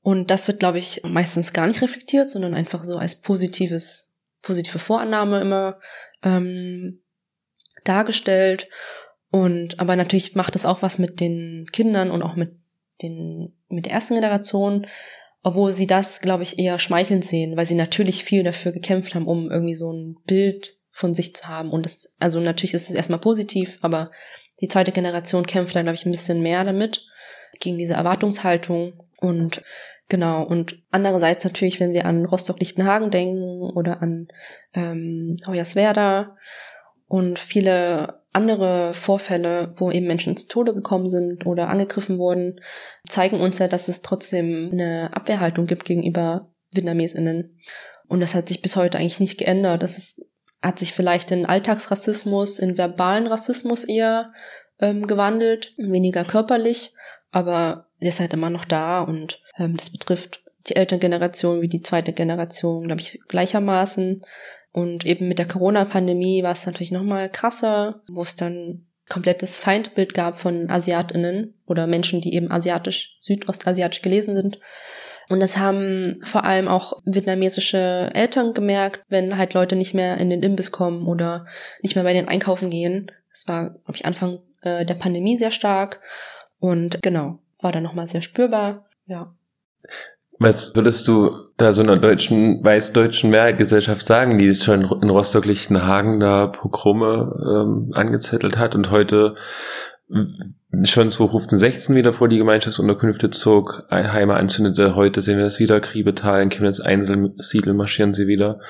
Und das wird, glaube ich, meistens gar nicht reflektiert, sondern einfach so als positives, positive Vorannahme immer ähm, dargestellt. Und aber natürlich macht es auch was mit den Kindern und auch mit den mit der ersten Generation, obwohl sie das, glaube ich, eher schmeichelnd sehen, weil sie natürlich viel dafür gekämpft haben, um irgendwie so ein Bild von sich zu haben. Und das, also natürlich ist es erstmal positiv, aber die zweite Generation kämpft dann, glaube ich, ein bisschen mehr damit, gegen diese Erwartungshaltung. Und genau, und andererseits natürlich, wenn wir an Rostock-Lichtenhagen denken oder an ähm, Hoyerswerda und viele andere Vorfälle, wo eben Menschen zu Tode gekommen sind oder angegriffen wurden, zeigen uns ja, dass es trotzdem eine Abwehrhaltung gibt gegenüber VietnamesInnen. Und das hat sich bis heute eigentlich nicht geändert. Das ist, hat sich vielleicht in Alltagsrassismus, in verbalen Rassismus eher ähm, gewandelt, weniger körperlich, aber der ist halt immer noch da und ähm, das betrifft die Elterngeneration wie die zweite Generation, glaube ich, gleichermaßen. Und eben mit der Corona-Pandemie war es natürlich nochmal krasser, wo es dann komplettes Feindbild gab von AsiatInnen oder Menschen, die eben asiatisch, südostasiatisch gelesen sind. Und das haben vor allem auch vietnamesische Eltern gemerkt, wenn halt Leute nicht mehr in den Imbiss kommen oder nicht mehr bei den Einkaufen gehen. Das war, glaube ich, Anfang äh, der Pandemie sehr stark. Und genau, war dann nochmal sehr spürbar. Ja. Was würdest du da so einer deutschen, weiß-deutschen Mehrheitsgesellschaft sagen, die schon in Rostock-Lichtenhagen da Pogrome ähm, angezettelt hat und heute schon 2015, wieder vor die Gemeinschaftsunterkünfte zog, Heime anzündete, heute sehen wir das wieder, Kriebetal, in Chemnitz Einzelsiedel marschieren sie wieder.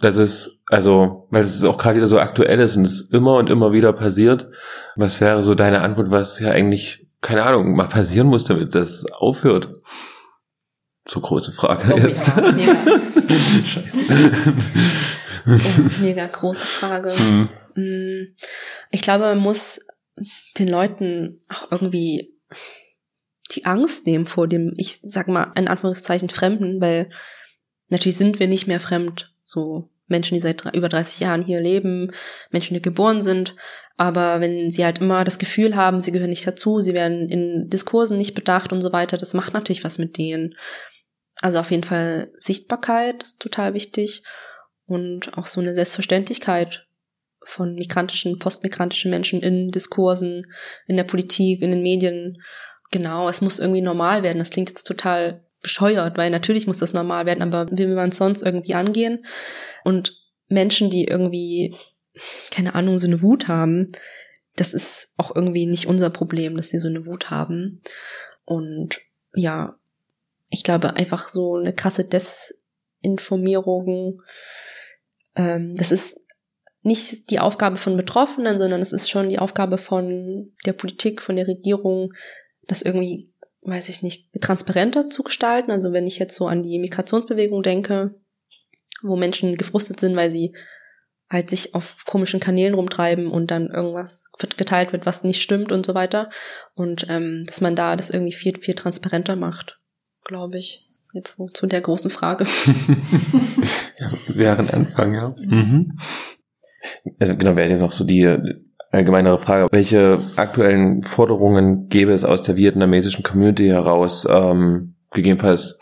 Das ist, also, weil es auch gerade wieder so aktuell ist und es immer und immer wieder passiert. Was wäre so deine Antwort, was ja eigentlich, keine Ahnung, mal passieren muss, damit das aufhört? So große Frage oh, jetzt. Ja, [LAUGHS] mega. Scheiße. Oh, mega große Frage. Mhm. Ich glaube, man muss den Leuten auch irgendwie die Angst nehmen vor dem, ich sag mal, in Anführungszeichen Fremden, weil natürlich sind wir nicht mehr fremd, so Menschen, die seit über 30 Jahren hier leben, Menschen, die geboren sind, aber wenn sie halt immer das Gefühl haben, sie gehören nicht dazu, sie werden in Diskursen nicht bedacht und so weiter, das macht natürlich was mit denen. Also auf jeden Fall Sichtbarkeit ist total wichtig und auch so eine Selbstverständlichkeit von migrantischen, postmigrantischen Menschen in Diskursen, in der Politik, in den Medien. Genau, es muss irgendwie normal werden. Das klingt jetzt total bescheuert, weil natürlich muss das normal werden, aber wie will man es sonst irgendwie angehen? Und Menschen, die irgendwie, keine Ahnung, so eine Wut haben, das ist auch irgendwie nicht unser Problem, dass sie so eine Wut haben. Und ja, ich glaube, einfach so eine krasse Desinformierung. Ähm, das ist nicht die Aufgabe von Betroffenen, sondern es ist schon die Aufgabe von der Politik, von der Regierung, das irgendwie, weiß ich nicht, transparenter zu gestalten. Also wenn ich jetzt so an die Migrationsbewegung denke, wo Menschen gefrustet sind, weil sie halt sich auf komischen Kanälen rumtreiben und dann irgendwas geteilt wird, was nicht stimmt und so weiter. Und ähm, dass man da das irgendwie viel, viel transparenter macht glaube ich. Jetzt so zu der großen Frage. [LAUGHS] ja, wäre ein Anfang, ja. Mhm. Also genau, wäre jetzt noch so die allgemeinere Frage. Welche aktuellen Forderungen gäbe es aus der vietnamesischen Community heraus, ähm, gegebenenfalls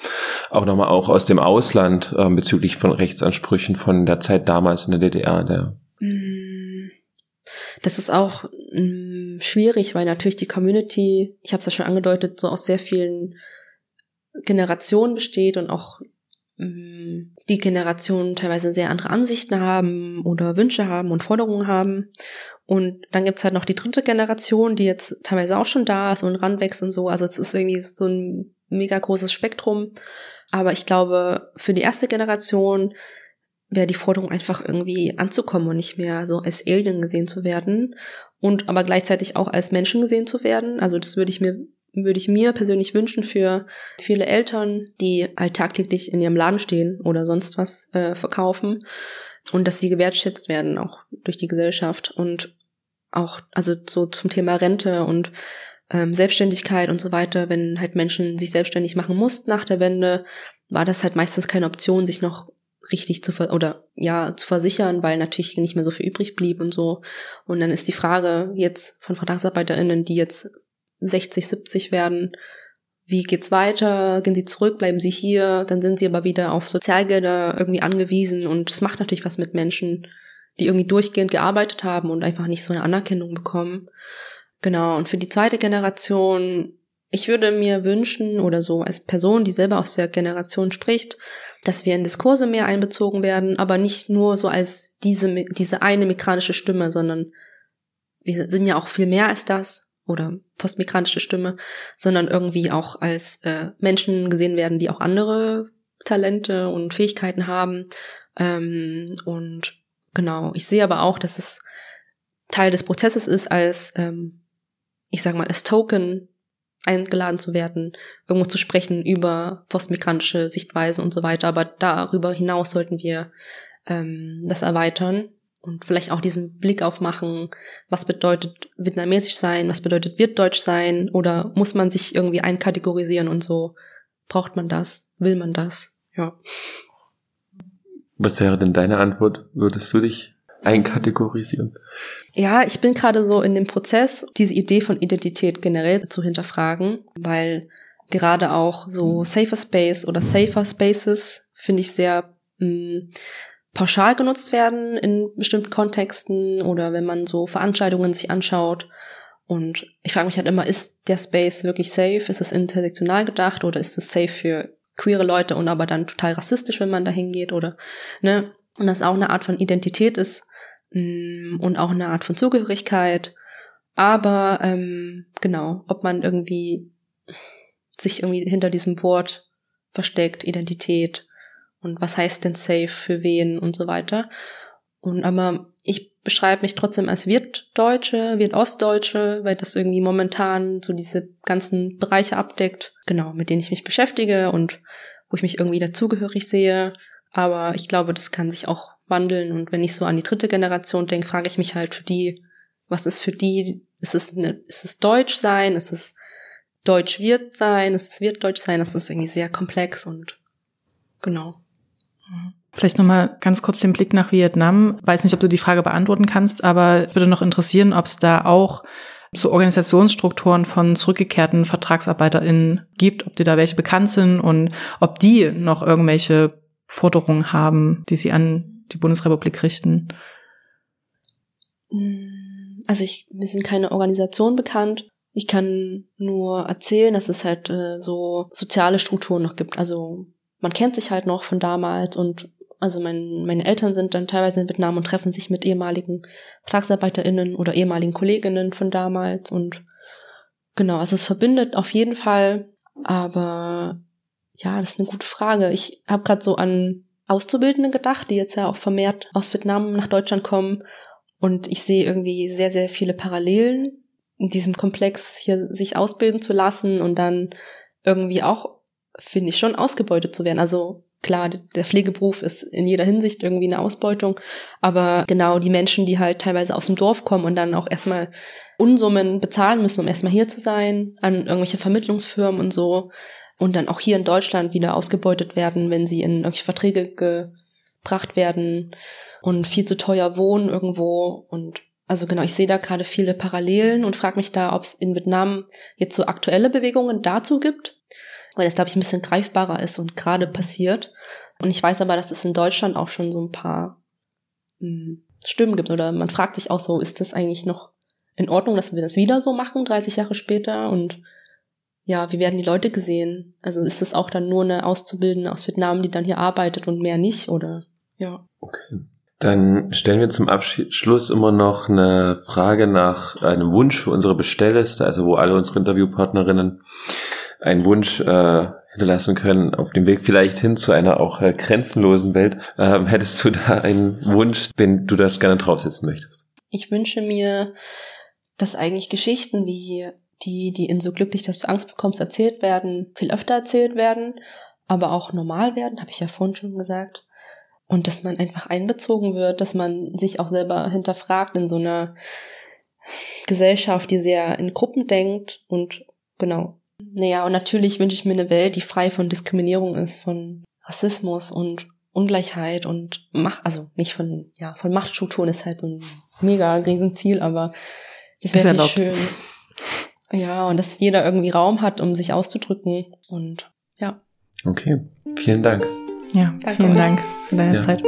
auch nochmal auch aus dem Ausland ähm, bezüglich von Rechtsansprüchen von der Zeit damals in der DDR? Der mm. das ist auch mh, mm, schwierig, weil natürlich die Community, ich habe es ja schon angedeutet, so aus sehr vielen Generation besteht und auch mm, die Generationen teilweise sehr andere Ansichten haben oder Wünsche haben und Forderungen haben. Und dann gibt's halt noch die dritte Generation, die jetzt teilweise auch schon da ist und ranwächst und so. Also es ist irgendwie so ein mega großes Spektrum. Aber ich glaube, für die erste Generation wäre die Forderung einfach irgendwie anzukommen und nicht mehr so als Alien gesehen zu werden und aber gleichzeitig auch als Menschen gesehen zu werden. Also das würde ich mir würde ich mir persönlich wünschen für viele Eltern, die halt tagtäglich in ihrem Laden stehen oder sonst was äh, verkaufen und dass sie gewertschätzt werden auch durch die Gesellschaft und auch also so zum Thema Rente und ähm, Selbstständigkeit und so weiter, wenn halt Menschen sich selbstständig machen mussten nach der Wende, war das halt meistens keine Option, sich noch richtig zu ver oder ja zu versichern, weil natürlich nicht mehr so viel übrig blieb und so. Und dann ist die Frage jetzt von VertragsarbeiterInnen, die jetzt 60, 70 werden, wie geht's weiter? Gehen sie zurück? Bleiben sie hier? Dann sind sie aber wieder auf Sozialgelder irgendwie angewiesen und es macht natürlich was mit Menschen, die irgendwie durchgehend gearbeitet haben und einfach nicht so eine Anerkennung bekommen. Genau. Und für die zweite Generation, ich würde mir wünschen oder so als Person, die selber aus der Generation spricht, dass wir in Diskurse mehr einbezogen werden, aber nicht nur so als diese, diese eine migrantische Stimme, sondern wir sind ja auch viel mehr als das oder postmigrantische Stimme, sondern irgendwie auch als äh, Menschen gesehen werden, die auch andere Talente und Fähigkeiten haben. Ähm, und genau, ich sehe aber auch, dass es Teil des Prozesses ist, als, ähm, ich sage mal, als Token eingeladen zu werden, irgendwo zu sprechen über postmigrantische Sichtweisen und so weiter. Aber darüber hinaus sollten wir ähm, das erweitern und vielleicht auch diesen Blick aufmachen, was bedeutet vietnamesisch sein, was bedeutet wird deutsch sein oder muss man sich irgendwie einkategorisieren und so. Braucht man das? Will man das? Ja. Was wäre denn deine Antwort? Würdest du dich einkategorisieren? Ja, ich bin gerade so in dem Prozess, diese Idee von Identität generell zu hinterfragen, weil gerade auch so Safer Space oder Safer Spaces finde ich sehr mh, mm, pauschal genutzt werden in bestimmten Kontexten oder wenn man so Veranstaltungen sich anschaut. Und ich frage mich halt immer, ist der Space wirklich safe? Ist es intersektional gedacht oder ist es safe für queere Leute und aber dann total rassistisch, wenn man da hingeht oder, ne? Und das auch eine Art von Identität ist mm, und auch eine Art von Zugehörigkeit. Aber ähm, genau, ob man irgendwie sich irgendwie hinter diesem Wort versteckt, Identität und was heißt denn safe für wen und so weiter. Und aber ich beschreibe mich trotzdem als Wirtdeutsche, Wirtostdeutsche, weil das irgendwie momentan so diese ganzen Bereiche abdeckt, genau, mit denen ich mich beschäftige und wo ich mich irgendwie dazugehörig sehe. Aber ich glaube, das kann sich auch wandeln. Und wenn ich so an die dritte Generation denke, frage ich mich halt für die, was ist für die, ist es, eine, ist es Deutsch sein, ist es Deutsch wird sein, ist es wird Deutsch sein, das ist irgendwie sehr komplex und genau. Vielleicht nochmal ganz kurz den Blick nach Vietnam. Weiß nicht, ob du die Frage beantworten kannst, aber würde noch interessieren, ob es da auch so Organisationsstrukturen von zurückgekehrten VertragsarbeiterInnen gibt, ob dir da welche bekannt sind und ob die noch irgendwelche Forderungen haben, die sie an die Bundesrepublik richten. Also ich, mir sind keine Organisationen bekannt. Ich kann nur erzählen, dass es halt äh, so soziale Strukturen noch gibt. Also man kennt sich halt noch von damals und also mein, meine Eltern sind dann teilweise in Vietnam und treffen sich mit ehemaligen VertragsarbeiterInnen oder ehemaligen Kolleginnen von damals und genau, also es verbindet auf jeden Fall, aber ja, das ist eine gute Frage. Ich habe gerade so an Auszubildende gedacht, die jetzt ja auch vermehrt aus Vietnam nach Deutschland kommen und ich sehe irgendwie sehr, sehr viele Parallelen in diesem Komplex hier sich ausbilden zu lassen und dann irgendwie auch finde ich, schon ausgebeutet zu werden. Also klar, der Pflegeberuf ist in jeder Hinsicht irgendwie eine Ausbeutung, aber genau die Menschen, die halt teilweise aus dem Dorf kommen und dann auch erstmal Unsummen bezahlen müssen, um erstmal hier zu sein, an irgendwelche Vermittlungsfirmen und so, und dann auch hier in Deutschland wieder ausgebeutet werden, wenn sie in irgendwelche Verträge gebracht werden und viel zu teuer wohnen irgendwo und also genau, ich sehe da gerade viele Parallelen und frage mich da, ob es in Vietnam jetzt so aktuelle Bewegungen dazu gibt weil das, glaube ich, ein bisschen greifbarer ist und gerade passiert. Und ich weiß aber, dass es in Deutschland auch schon so ein paar hm, Stimmen gibt oder man fragt sich auch so, ist das eigentlich noch in Ordnung, dass wir das wieder so machen, 30 Jahre später und ja, wie werden die Leute gesehen? Also ist das auch dann nur eine Auszubildende aus Vietnam, die dann hier arbeitet und mehr nicht oder ja. Okay. Dann stellen wir zum Abschluss immer noch eine Frage nach einem Wunsch für unsere Bestellliste, also wo alle unsere Interviewpartnerinnen einen Wunsch äh, hinterlassen können auf dem Weg vielleicht hin zu einer auch äh, grenzenlosen Welt. Ähm, hättest du da einen Wunsch, den du da gerne draufsetzen möchtest? Ich wünsche mir, dass eigentlich Geschichten wie die, die in so glücklich, dass du Angst bekommst, erzählt werden, viel öfter erzählt werden, aber auch normal werden, habe ich ja vorhin schon gesagt. Und dass man einfach einbezogen wird, dass man sich auch selber hinterfragt in so einer Gesellschaft, die sehr in Gruppen denkt und genau, naja, und natürlich wünsche ich mir eine Welt, die frei von Diskriminierung ist, von Rassismus und Ungleichheit und Macht, also nicht von, ja, von Machtstrukturen ist halt so ein mega Riesenziel, aber das wäre natürlich schön. Ja, und dass jeder irgendwie Raum hat, um sich auszudrücken und ja. Okay, vielen Dank. Ja, Danke vielen euch. Dank für deine ja. Zeit.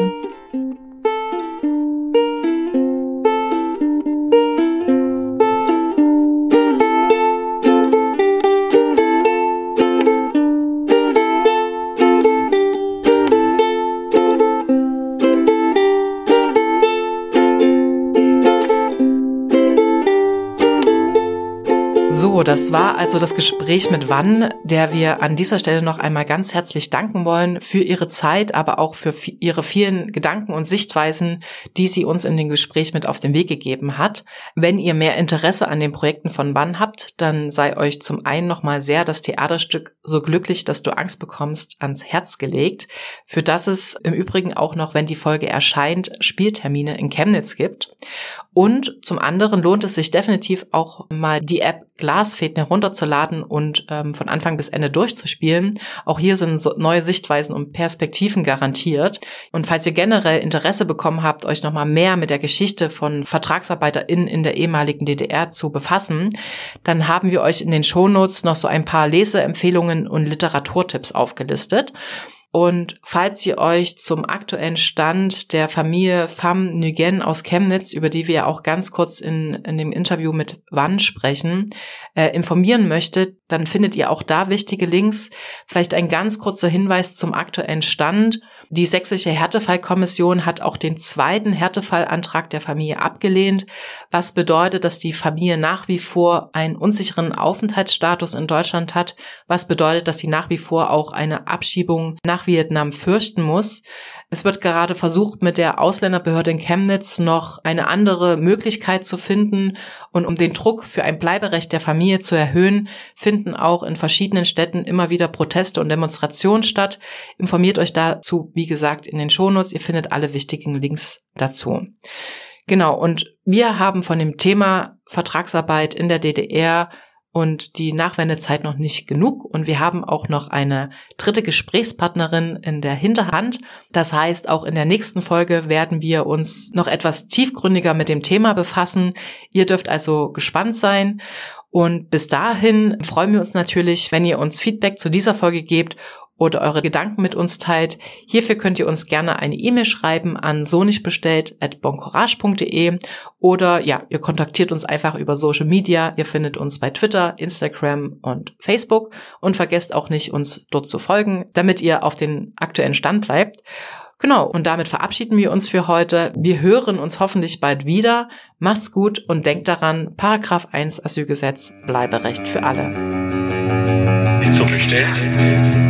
Das war also das Gespräch mit Wann, der wir an dieser Stelle noch einmal ganz herzlich danken wollen für ihre Zeit, aber auch für ihre vielen Gedanken und Sichtweisen, die sie uns in dem Gespräch mit auf den Weg gegeben hat. Wenn ihr mehr Interesse an den Projekten von Wann habt, dann sei euch zum einen nochmal sehr das Theaterstück So glücklich, dass du Angst bekommst, ans Herz gelegt, für das es im Übrigen auch noch, wenn die Folge erscheint, Spieltermine in Chemnitz gibt. Und zum anderen lohnt es sich definitiv auch mal die App Glasfäden herunterzuladen und ähm, von Anfang bis Ende durchzuspielen. Auch hier sind so neue Sichtweisen und Perspektiven garantiert. Und falls ihr generell Interesse bekommen habt, euch nochmal mehr mit der Geschichte von VertragsarbeiterInnen in der ehemaligen DDR zu befassen, dann haben wir euch in den Shownotes noch so ein paar Leseempfehlungen und Literaturtipps aufgelistet. Und falls ihr euch zum aktuellen Stand der Familie Pham Nguyen aus Chemnitz, über die wir auch ganz kurz in, in dem Interview mit Wann sprechen, äh, informieren möchtet, dann findet ihr auch da wichtige Links. Vielleicht ein ganz kurzer Hinweis zum aktuellen Stand. Die sächsische Härtefallkommission hat auch den zweiten Härtefallantrag der Familie abgelehnt, was bedeutet, dass die Familie nach wie vor einen unsicheren Aufenthaltsstatus in Deutschland hat, was bedeutet, dass sie nach wie vor auch eine Abschiebung nach Vietnam fürchten muss. Es wird gerade versucht, mit der Ausländerbehörde in Chemnitz noch eine andere Möglichkeit zu finden. Und um den Druck für ein Bleiberecht der Familie zu erhöhen, finden auch in verschiedenen Städten immer wieder Proteste und Demonstrationen statt. Informiert euch dazu, wie gesagt, in den Shownotes. Ihr findet alle wichtigen Links dazu. Genau, und wir haben von dem Thema Vertragsarbeit in der DDR und die Nachwendezeit noch nicht genug. Und wir haben auch noch eine dritte Gesprächspartnerin in der Hinterhand. Das heißt, auch in der nächsten Folge werden wir uns noch etwas tiefgründiger mit dem Thema befassen. Ihr dürft also gespannt sein. Und bis dahin freuen wir uns natürlich, wenn ihr uns Feedback zu dieser Folge gebt oder eure Gedanken mit uns teilt. Hierfür könnt ihr uns gerne eine E-Mail schreiben an so nicht bestellt at boncourage.de oder ja, ihr kontaktiert uns einfach über Social Media. Ihr findet uns bei Twitter, Instagram und Facebook und vergesst auch nicht, uns dort zu folgen, damit ihr auf den aktuellen Stand bleibt. Genau, und damit verabschieden wir uns für heute. Wir hören uns hoffentlich bald wieder. Macht's gut und denkt daran, Paragraph 1 Asylgesetz, Bleiberecht für alle. Nicht so bestellt.